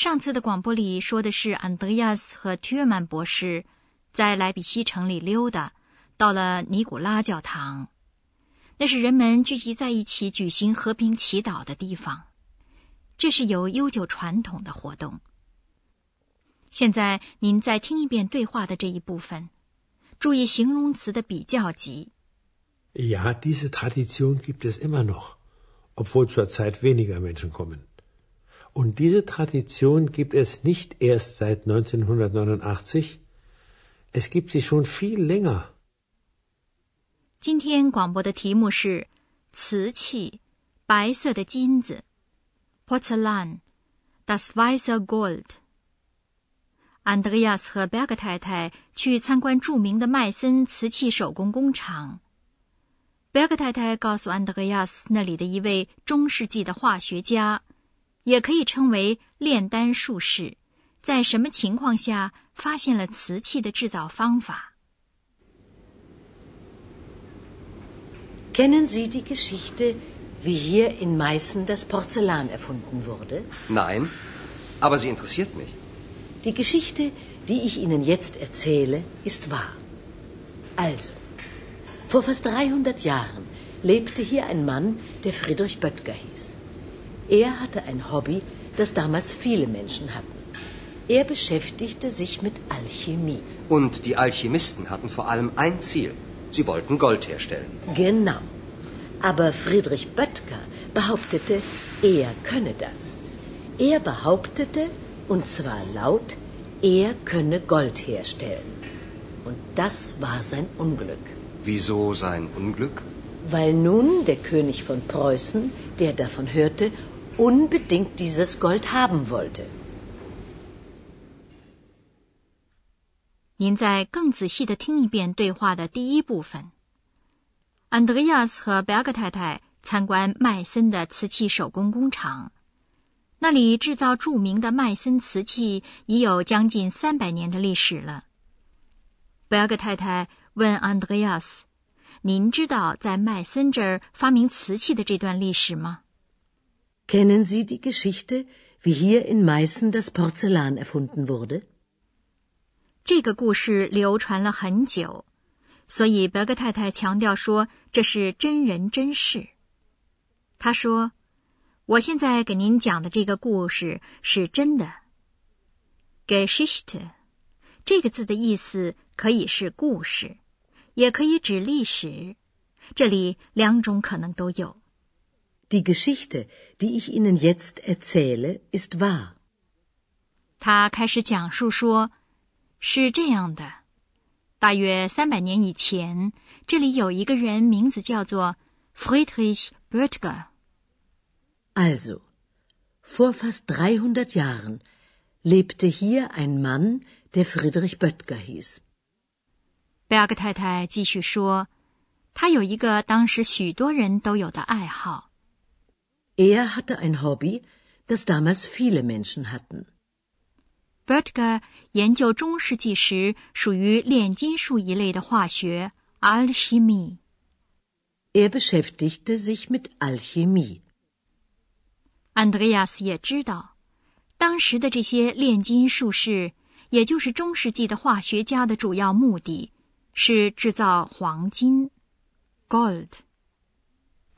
上次的广播里说的是安德亚斯和提尔曼博士在莱比锡城里溜达，到了尼古拉教堂，那是人们聚集在一起举行和平祈祷的地方。这是有悠久传统的活动。现在您再听一遍对话的这一部分，注意形容词的比较级。Ja, diese Tradition gibt es immer noch, obwohl zurzeit weniger Menschen kommen. Und diese Tradition gibt es nicht erst seit 1989. Es gibt sie schon viel länger. 今天广播的题目是瓷器，白色的金子，Porzellan，das weiße Gold。安德烈亚斯和贝格太太去参观着名的麦森瓷器手工工厂。贝格太太告诉安德烈亚斯，那里的一位中世纪的化学家。 也可以称为炼丹术士，在什么情况下发现了瓷器的制造方法？Kennen Sie die Geschichte, wie hier in Meißen das Porzellan erfunden wurde? Nein, aber sie interessiert mich. Die Geschichte, die ich Ihnen jetzt erzähle, ist wahr. Also, vor fast 300 Jahren lebte hier ein Mann, der Friedrich Böttger hieß. Er hatte ein Hobby, das damals viele Menschen hatten. Er beschäftigte sich mit Alchemie. Und die Alchemisten hatten vor allem ein Ziel. Sie wollten Gold herstellen. Genau. Aber Friedrich Böttger behauptete, er könne das. Er behauptete, und zwar laut, er könne Gold herstellen. Und das war sein Unglück. Wieso sein Unglück? Weil nun der König von Preußen, der davon hörte, unbedingt dieses Gold haben wollte. 您再更仔细的听一遍对话的第一部分。安德烈亚斯和贝格太太参观麦森的瓷器手工工厂，那里制造著名的麦森瓷器已有将近三百年的历史了。贝格太太问安德烈亚斯：“您知道在麦森这儿发明瓷器的这段历史吗？” Kennen Sie die Geschichte, wie hier in Meißen das Porzellan erfunden wurde? 这个故事流传了很久，所以伯格太太强调说这是真人真事。她说：“我现在给您讲的这个故事是真的。Geschichte 这个字的意思可以是故事，也可以指历史，这里两种可能都有。” Die Geschichte, die ich Ihnen jetzt erzähle, ist wahr. 他开始讲述说：“是这样的，大约三百年以前，这里有一个人，名字叫做 Friedrich Böttger。Also, vor fast 300 Jahren lebte hier ein Mann, der Friedrich Böttger hieß。”贝尔格太太继续说：“他有一个当时许多人都有的爱好。” Er hatte ein Hobby, das damals viele Menschen hatten. Böttger 研究中世纪时属于炼金术一类的化学 Alchemie. Er beschäftigte sich mit Alchemie. Andreas 也知道，当时的这些炼金术士，也就是中世纪的化学家的主要目的是制造黄金 Gold。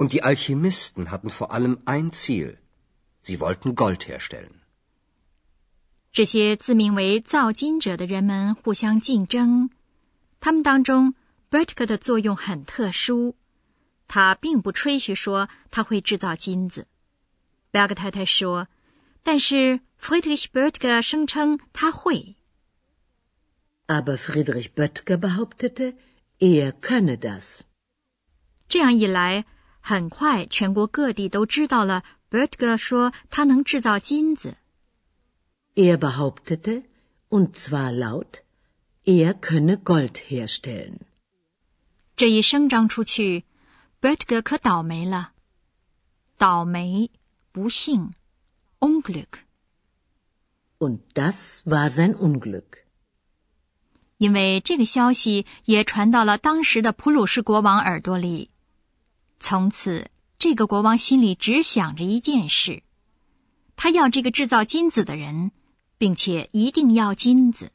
Und die Alchemisten hatten vor allem ein Ziel. Sie wollten Gold herstellen. 这些自名为造金者的人们互相竞争。他们当中 b e r t k e 的作用很特殊。他并不吹嘘说他会制造金子。贝格太太说：“但是 Friedrich Böttger 声称他会。” Aber Friedrich Böttger behauptete, er könne das. 这样一来。很快，全国各地都知道了。Bertger 说他能制造金子。Er behauptete, und zwar laut, er könne Gold herstellen. 这一声张出去，Bertger 可倒霉了，倒霉，不幸，Unglück。Und das war sein Unglück. 因为这个消息也传到了当时的普鲁士国王耳朵里，从此这个国王心里只想着一件事：他要这个制造金子的人，并且一定要金子。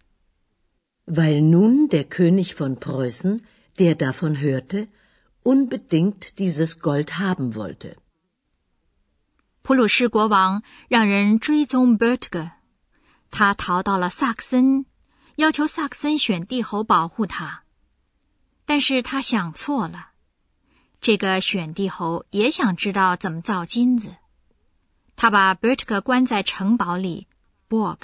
Weil nun der König von Preußen, der davon hörte, unbedingt dieses Gold haben wollte. 普鲁士国王让人追踪 Bertge，他逃到了萨克森。要求萨克森选帝侯保护他，但是他想错了。这个选帝侯也想知道怎么造金子。他把 Bertke 关在城堡里，Borg，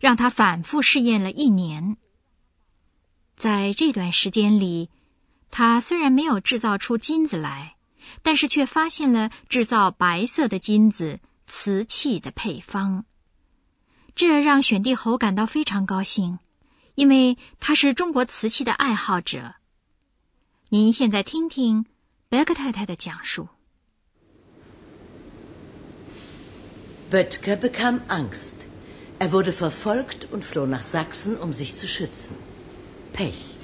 让他反复试验了一年。在这段时间里，他虽然没有制造出金子来，但是却发现了制造白色的金子瓷器的配方。这让选帝侯感到非常高兴，因为他是中国瓷器的爱好者。您现在听听 贝克太太的讲述。Böttger bekam Angst. Er wurde verfolgt und floh nach Sachsen, um sich zu schützen. Pech.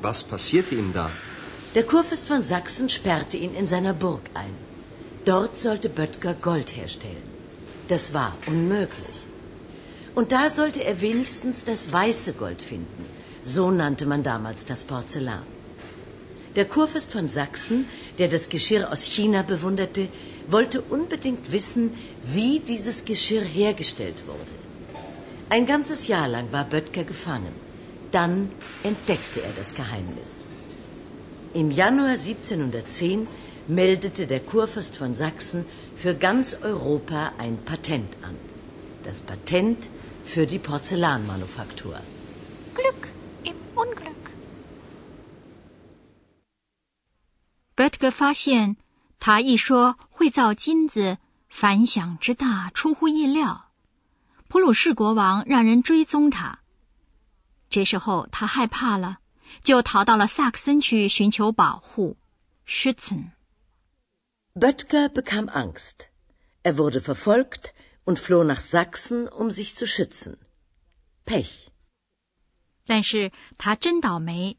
Was passierte ihm da? Der Kurfürst von Sachsen sperrte ihn in seiner Burg ein. Dort sollte Böttger Gold herstellen. Das war unmöglich. Und da sollte er wenigstens das weiße Gold finden. So nannte man damals das Porzellan. Der Kurfürst von Sachsen, der das Geschirr aus China bewunderte, wollte unbedingt wissen, wie dieses Geschirr hergestellt wurde. Ein ganzes Jahr lang war Böttger gefangen. Dann entdeckte er das Geheimnis. Im Januar 1710 meldete der Kurfürst von Sachsen für ganz Europa ein Patent an. Das Patent für die Porzellanmanufaktur. Böttger 发现，他一说会造金子，反响之大出乎意料。普鲁士国王让人追踪他。这时候他害怕了，就逃到了萨克森去寻求保护。Schützen. Böttger bekam Angst. Er wurde verfolgt und floh nach Sachsen, um sich zu schützen. Pech. 但是他真倒霉，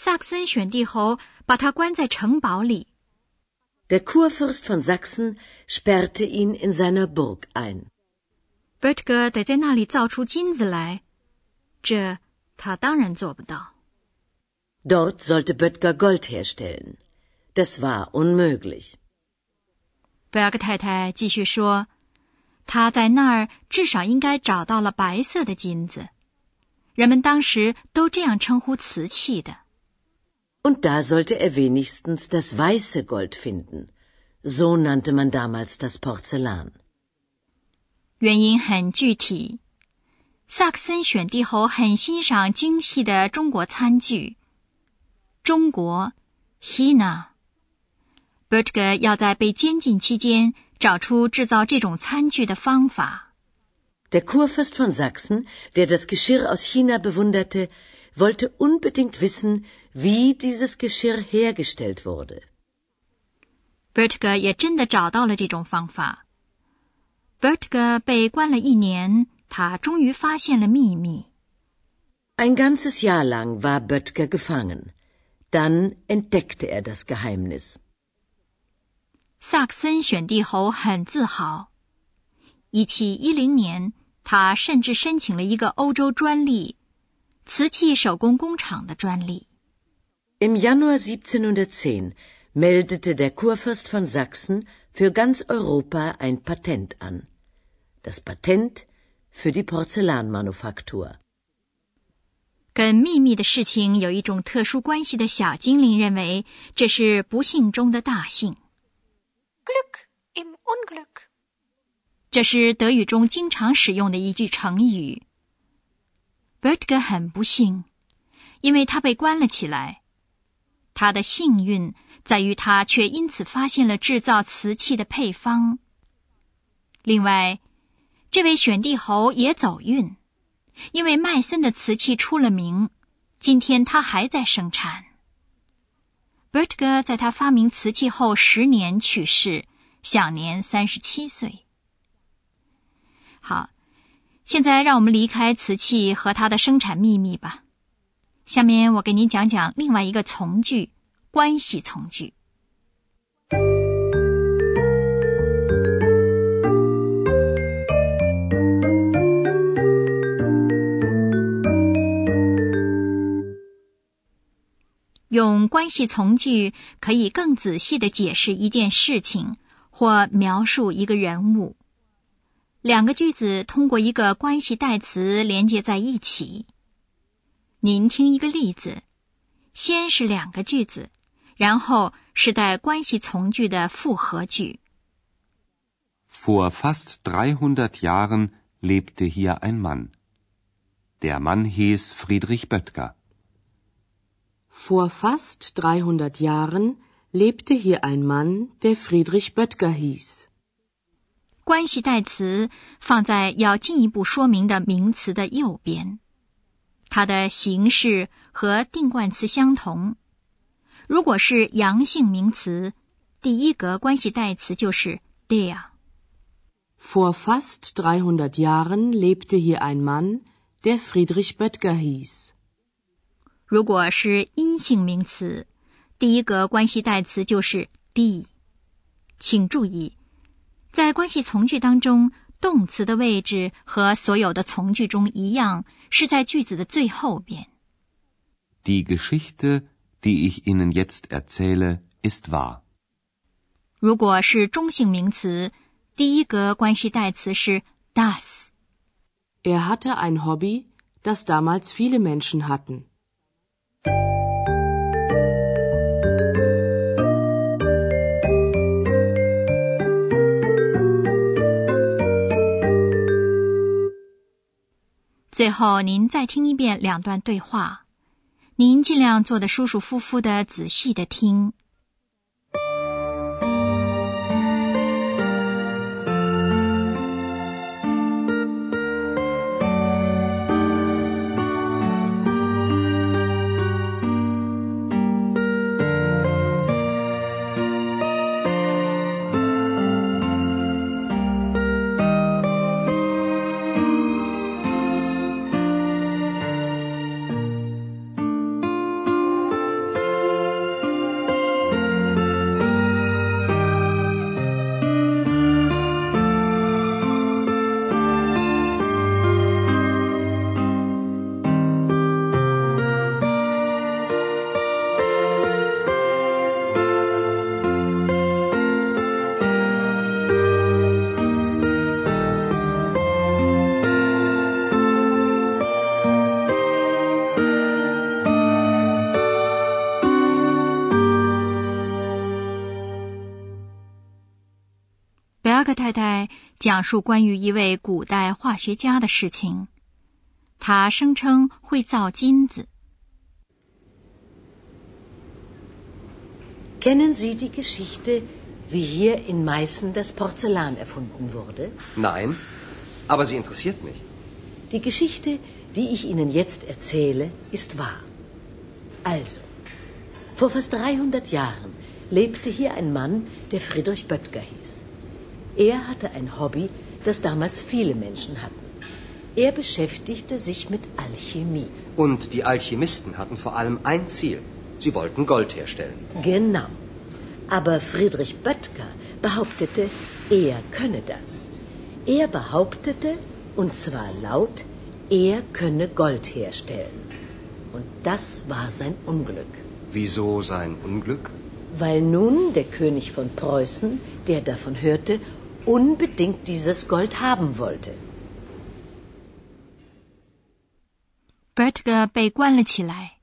萨克森选帝侯把他关在城堡里。Der Kurfürst von Sachsen sperrte ihn in seiner Burg ein. Bertger 得在那里造出金子来，这他当然做不到。Dort sollte Böttger Gold herstellen. Das war unmöglich. 贝尔格太太继续说。他在那儿至少应该找到了白色的金子，人们当时都这样称呼瓷器的。Und da sollte er wenigstens das weiße Gold finden. So nannte man damals das Porzellan. 原因很具体，萨克森选帝侯很欣赏精细的中国餐具。中国，China。Bertge 要在被监禁期间。找出制造这种餐具的方法。Der Kurfürst von Sachsen, der das Geschirr aus China bewunderte, wollte unbedingt wissen, wie dieses Geschirr hergestellt wurde. Bertger 也真的找到了这种方法。Bertger 被关了一年，他终于发现了秘密。Ein ganzes Jahr lang war Böttger gefangen. Dann entdeckte er das Geheimnis. 萨克森选帝侯很自豪。一七一零年，他甚至申请了一个欧洲专利——瓷器手工工厂的专利。Im Januar 1710 meldete der Kurfürst von Sachsen für ganz Europa ein Patent an. Das Patent für die Porzellanmanufaktur. 跟秘密的事情有一种特殊关系的小精灵认为，这是不幸中的大幸。Glück im Unglück。这是德语中经常使用的一句成语。Bertge 很不幸，因为他被关了起来。 他的幸运在于他却因此发现了制造瓷器的配方。另外，这位选帝侯也走运，因为麦森的瓷器出了名，今天他还在生产。Bert 哥在他发明瓷器后十年去世，享年三十七岁。好，现在让我们离开瓷器和它的生产秘密吧。下面我给您讲讲另外一个从句——关系从句。用关系从句可以更仔细的解释一件事情或描述一个人物。两个句子通过一个关系代词连接在一起。您听一个例子：先是两个句子，然后是带关系从句的复合句。Vor fast dreihundert Jahren lebte hier ein Mann. Der Mann hieß Friedrich Böttger. Vor fast dreihundert Jahren lebte hier ein Mann, der Friedrich Böttger hieß. 关系代词放在要进一步说明的名词的右边，它的形式和定冠词相同。如果是阳性名词，第一格关系代词就是 der。Vor fast dreihundert Jahren lebte hier ein Mann, der Friedrich Böttger hieß. 如果是阴性名词，第一个关系代词就是 die。请注意，在关系从句当中，动词的位置和所有的从句中一样，是在句子的最后边。Die Geschichte, die ich Ihnen jetzt erzähle, ist wahr. 如果是中性名词，第一个关系代词是 das。Er hatte ein Hobby, das damals viele Menschen hatten. 最后，您再听一遍两段对话，您尽量坐得舒舒服服的，仔细的听。讲述关于一位古代化学家的事情。他声称会造金子。 Kennen Sie die Geschichte, wie hier in Meißen das Porzellan erfunden wurde? Nein, aber sie interessiert mich. Die Geschichte, die ich Ihnen jetzt erzähle, ist wahr. Also, vor fast 300 Jahren lebte hier ein Mann, der Friedrich Böttger hieß. Er hatte ein Hobby, das damals viele Menschen hatten. Er beschäftigte sich mit Alchemie. Und die Alchemisten hatten vor allem ein Ziel. Sie wollten Gold herstellen. Genau. Aber Friedrich Böttger behauptete, er könne das. Er behauptete, und zwar laut, er könne Gold herstellen. Und das war sein Unglück. Wieso sein Unglück? Weil nun der König von Preußen, der davon hörte, unbedingt dieses Gold haben wollte. Bertger 被关了起来。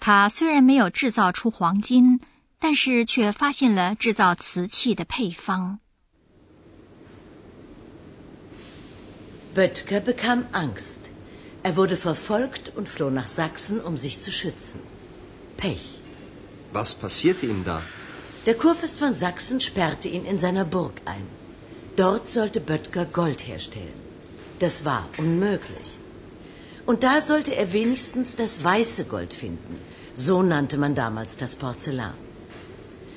他虽然没有制造出黄金，但是却发现了制造瓷器的配方。 Böttger bekam Angst. Er wurde verfolgt und floh nach Sachsen, um sich zu schützen. Pech. Was passierte ihm da? Der Kurfürst von Sachsen sperrte ihn in seiner Burg ein. Dort sollte Böttger Gold herstellen. Das war unmöglich. Und da sollte er wenigstens das weiße Gold finden. So nannte man damals das Porzellan.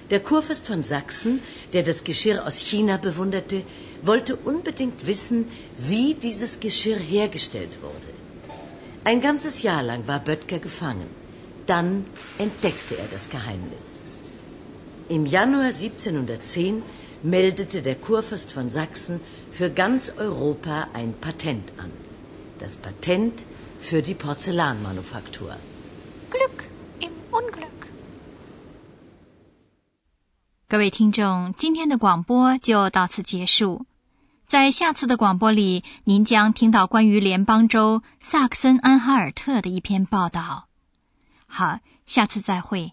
Der Kurfürst von Sachsen, der das Geschirr aus China bewunderte, wollte unbedingt wissen, wie dieses Geschirr hergestellt wurde. Ein ganzes Jahr lang war Böttger gefangen. Dann entdeckte er das Geheimnis. Im Januar 1710 meldete der Kurfürst von Sachsen für ganz Europa ein Patent an. Das Patent für die Porzellanmanufaktur. Glück im Unglück. 各位听众，今天的广播就到此结束。在下次的广播里，您将听到关于联邦州萨克森安哈尔特的一篇报道。好，下次再会。